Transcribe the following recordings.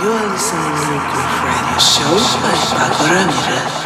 You are listening to Groove Radio Show by Pako Ramirez.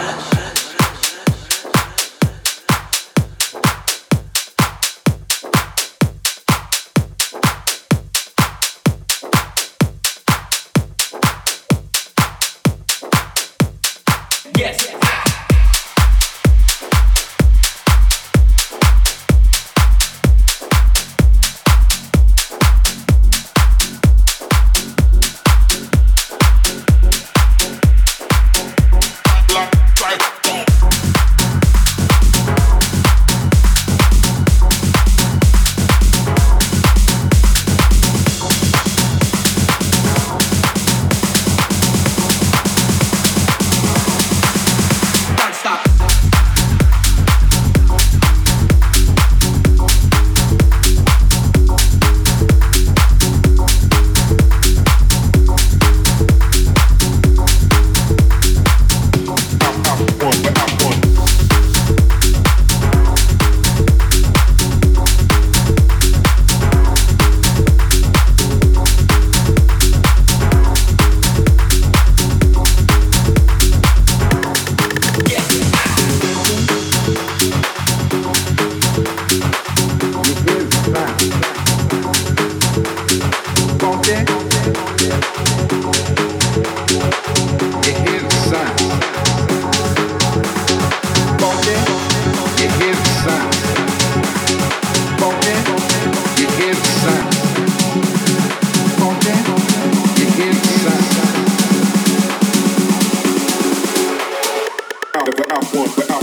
I'm, one,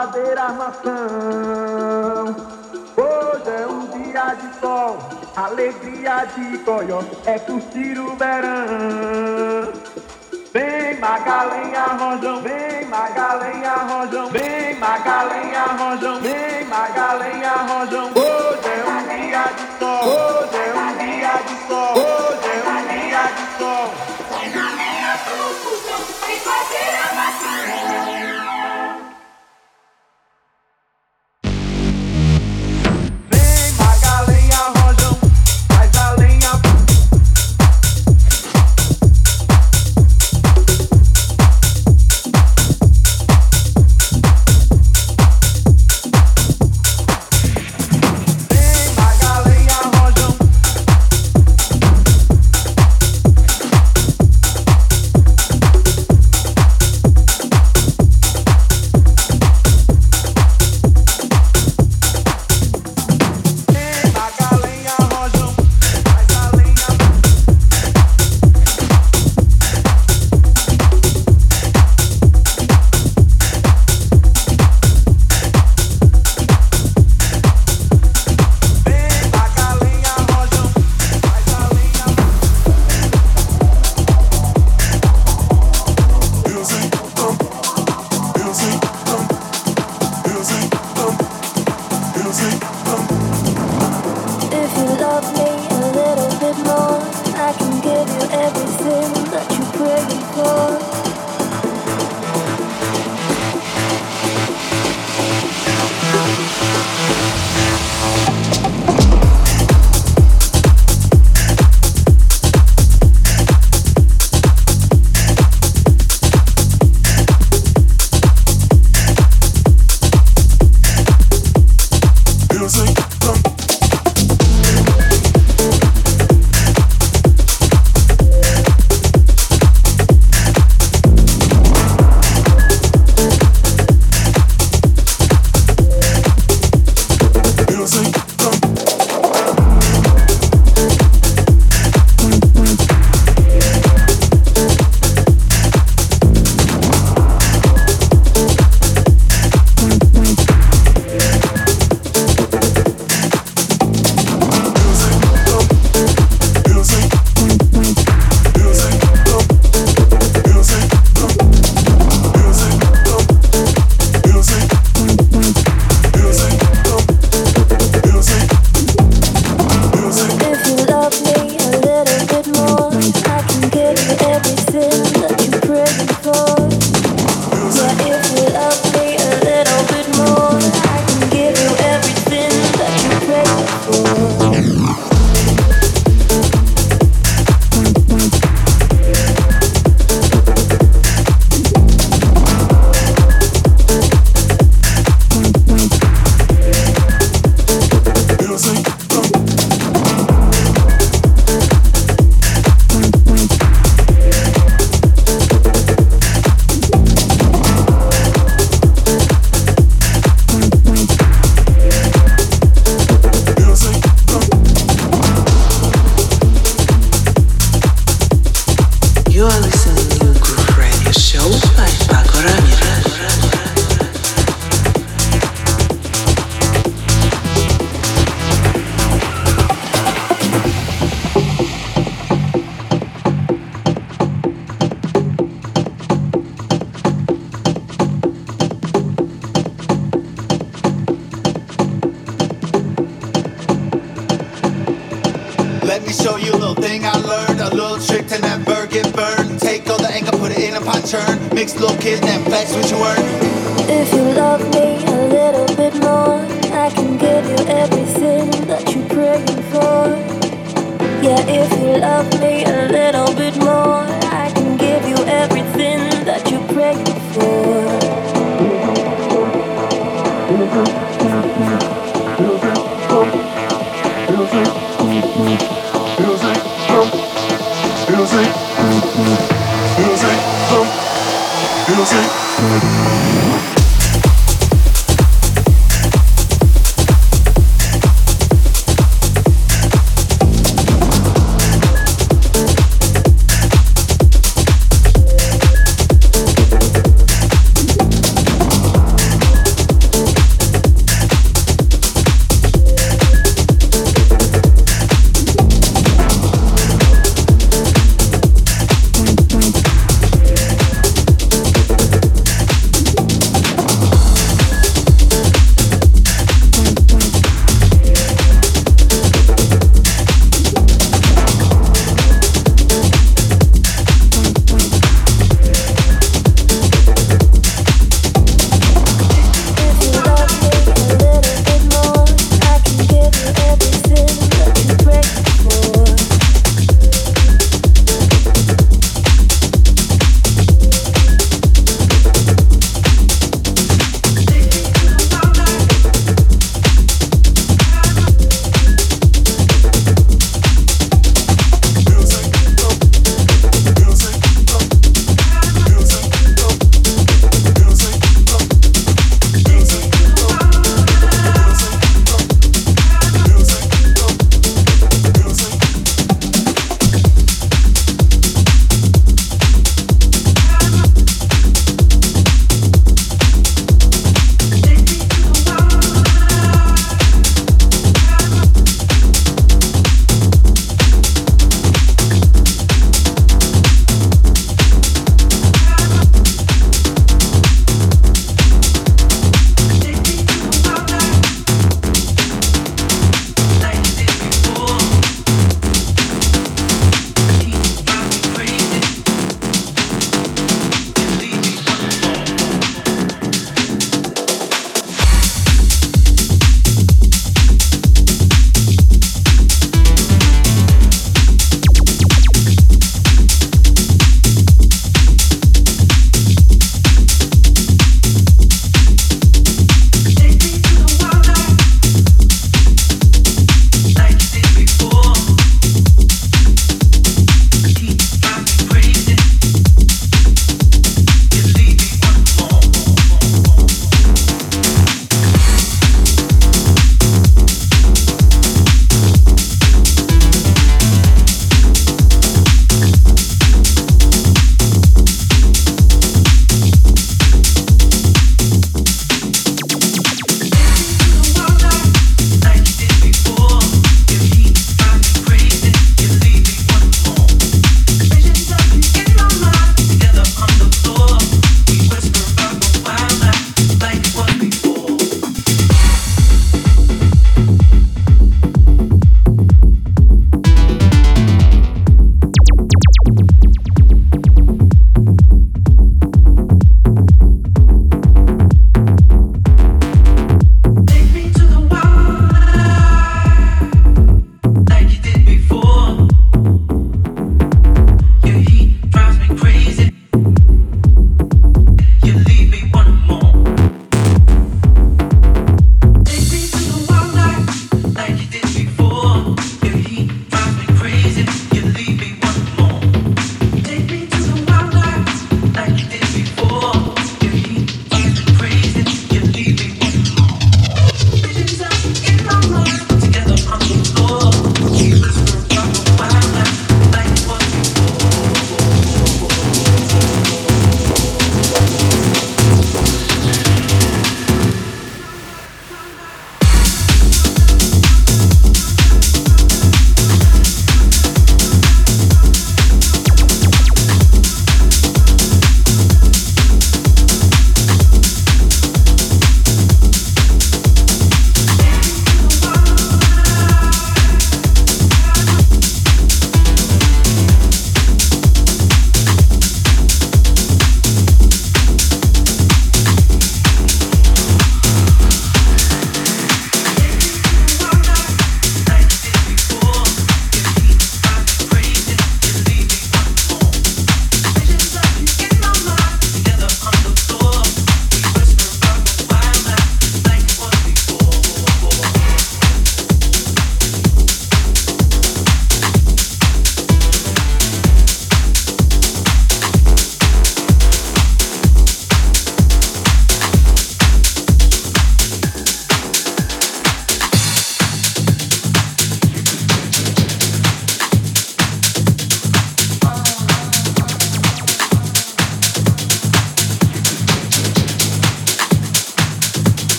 vem fazer armação. Hoje é um dia de sol, alegria de coió, é curtir o verão. Vem Magalenha Rojão, vem Magalenha Rojão, vem Magalenha Rojão, vem Magalenha Rojão.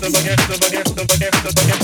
the bucket, the bucket, the bucket, the bucket.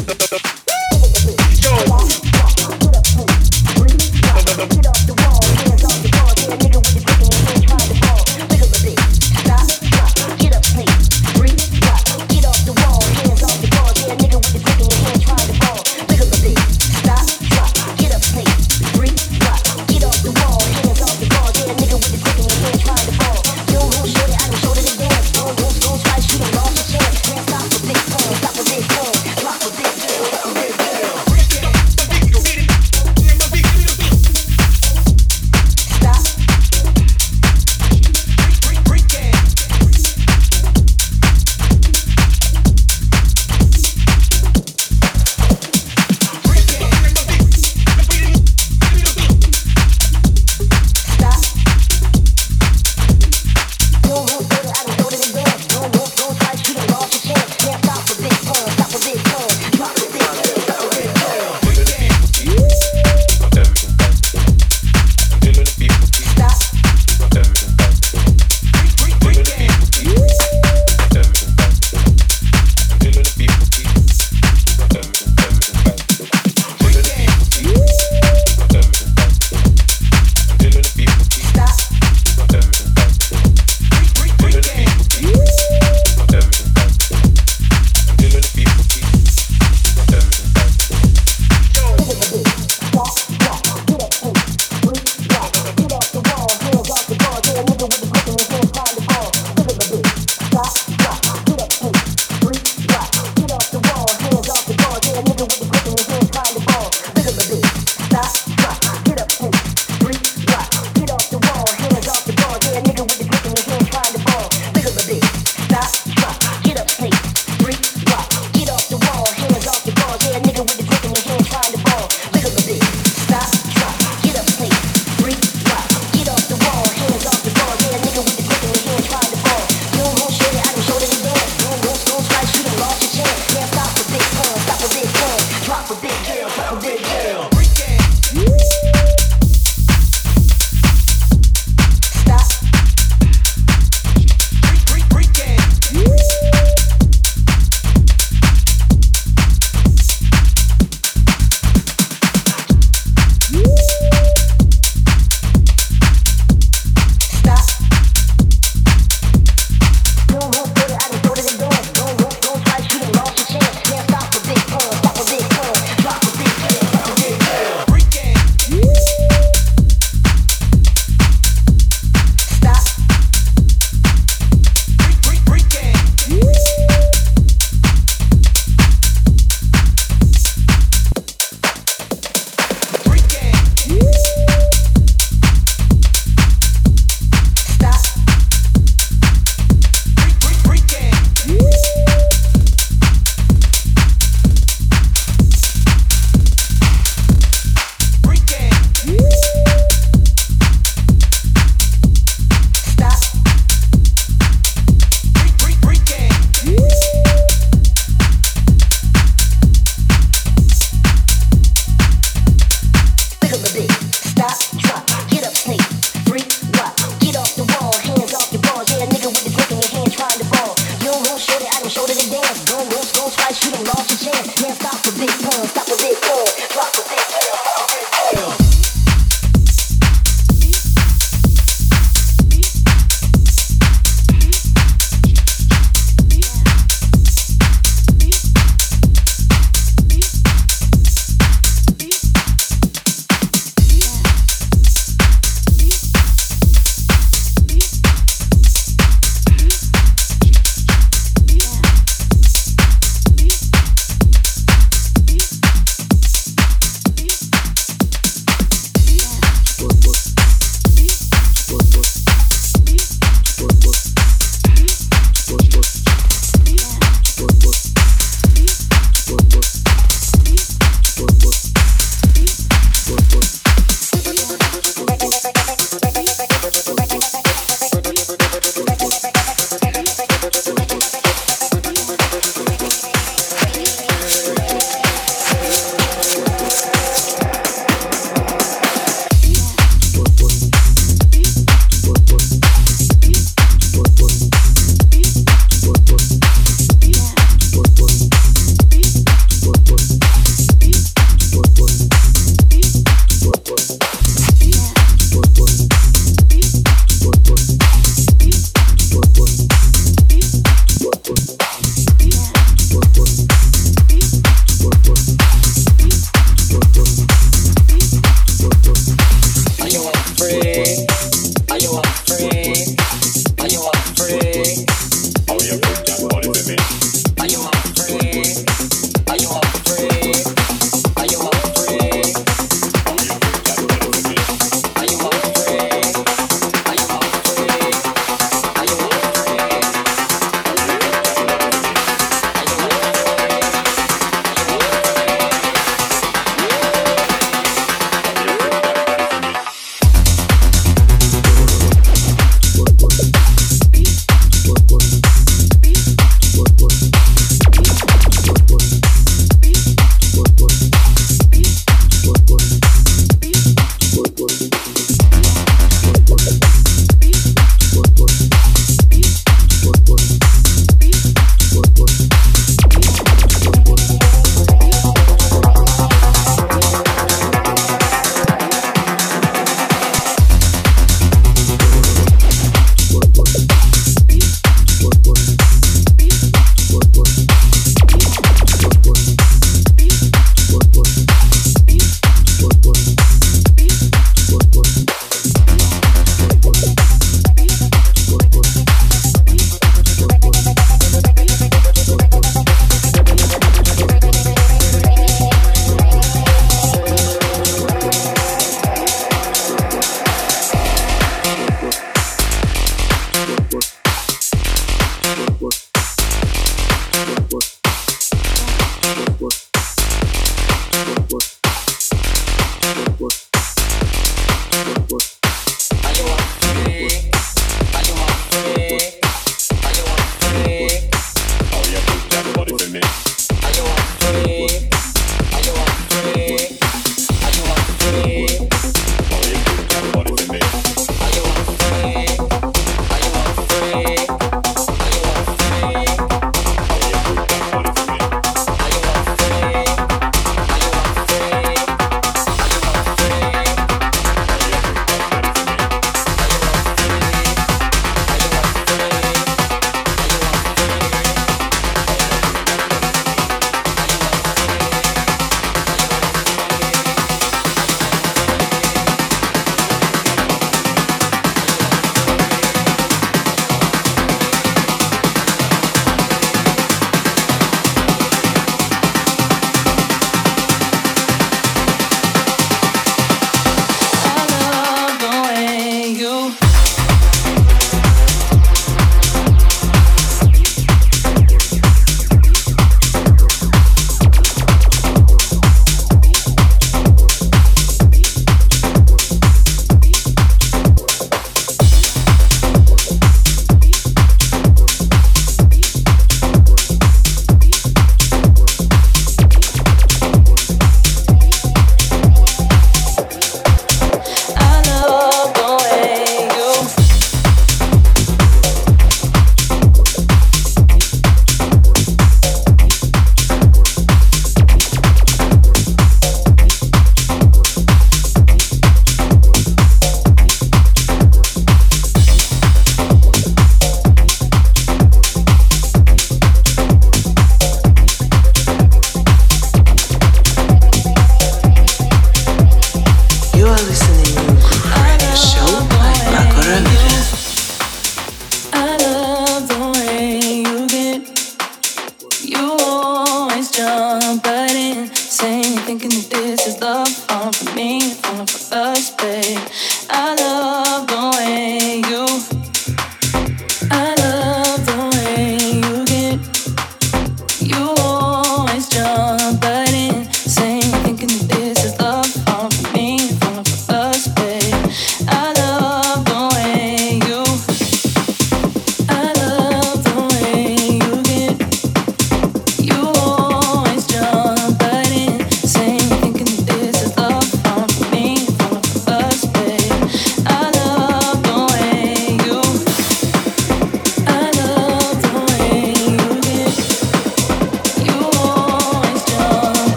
I you don't love your chance.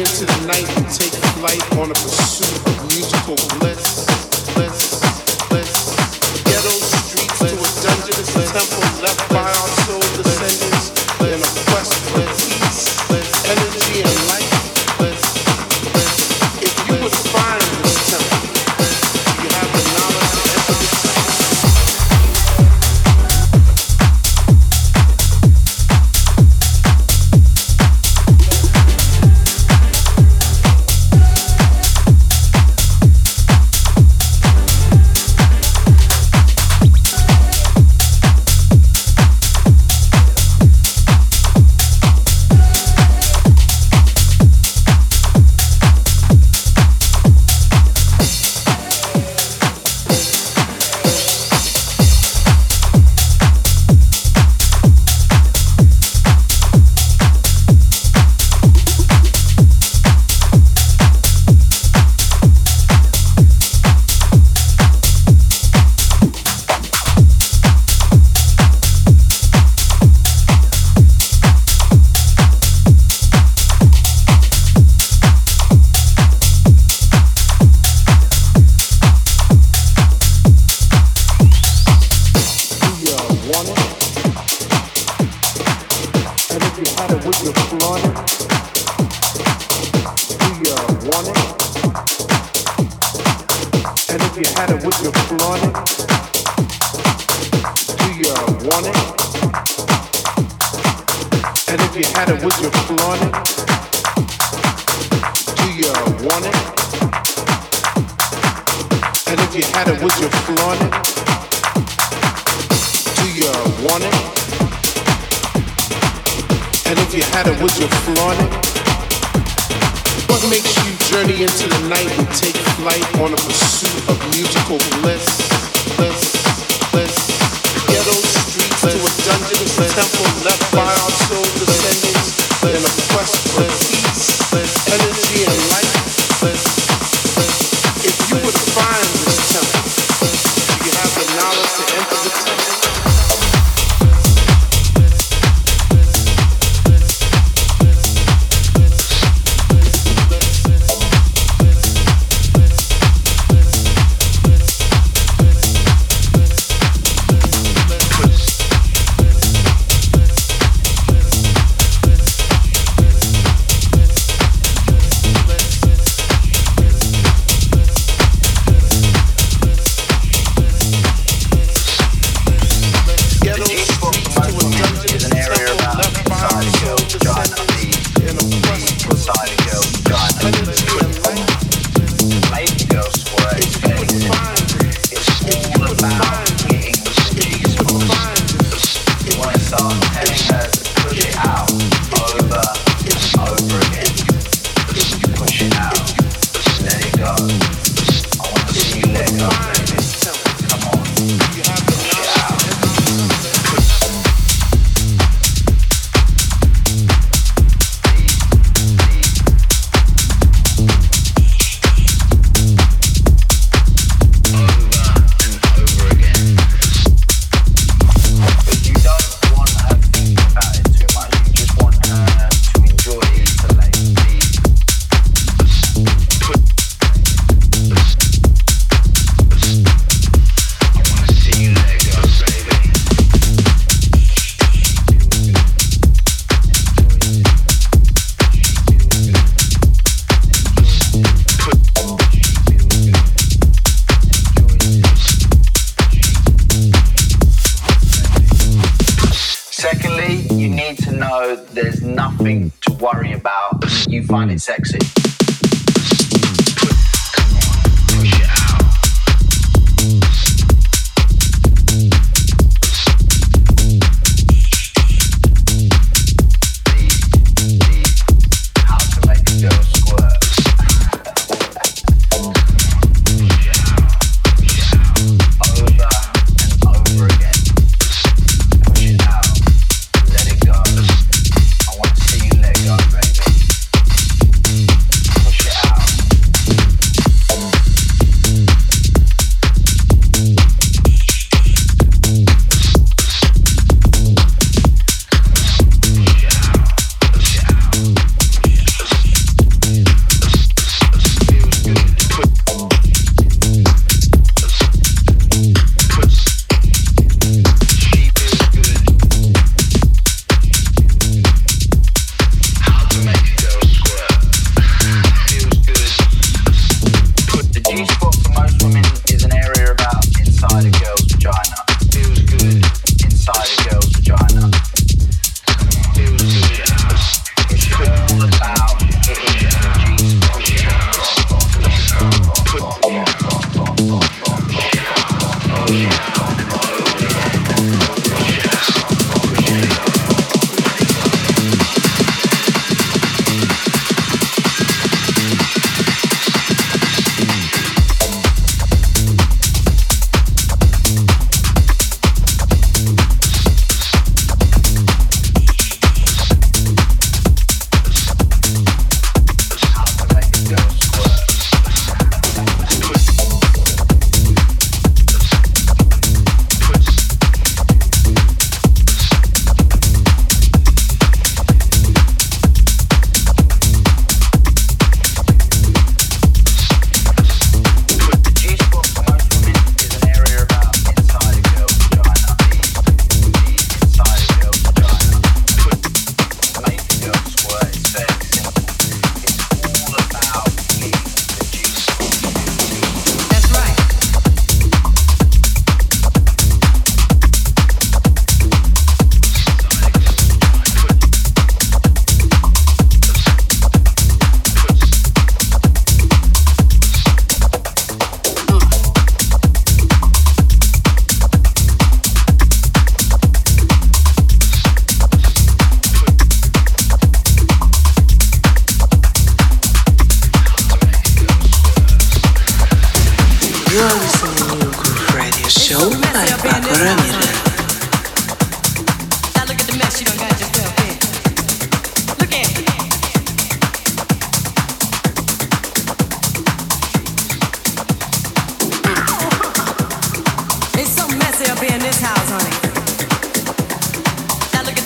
into the night and take flight on a pursuit of musical bliss, bliss, bliss. Ghetto streets bliss, to a dungeon, it's a temple. if you had it, would you flaunt it? Do you want it? And if you had it, would you flaunt it? What makes you journey into the night and take flight on a pursuit of musical bliss? Bliss, bliss. Ghetto streets bliss, to a dungeon, bliss, temple left bliss, by our soul descendants, in a quest for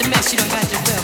You are got to Groove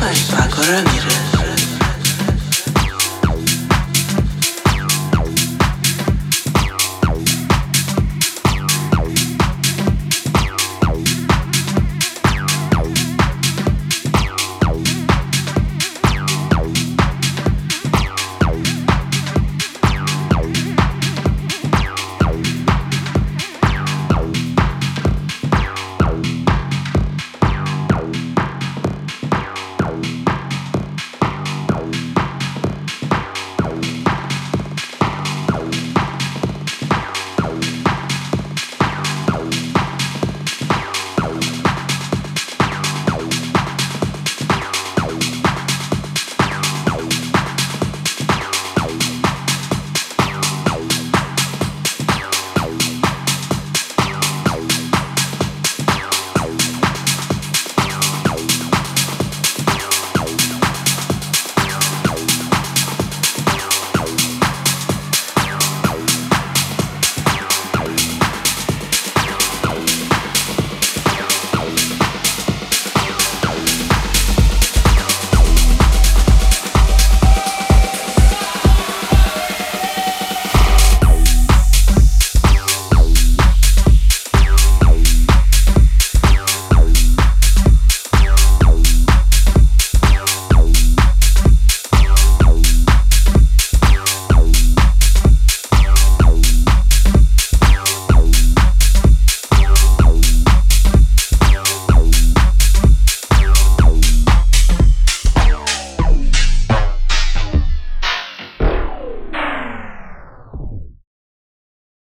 By Pako Ramirez.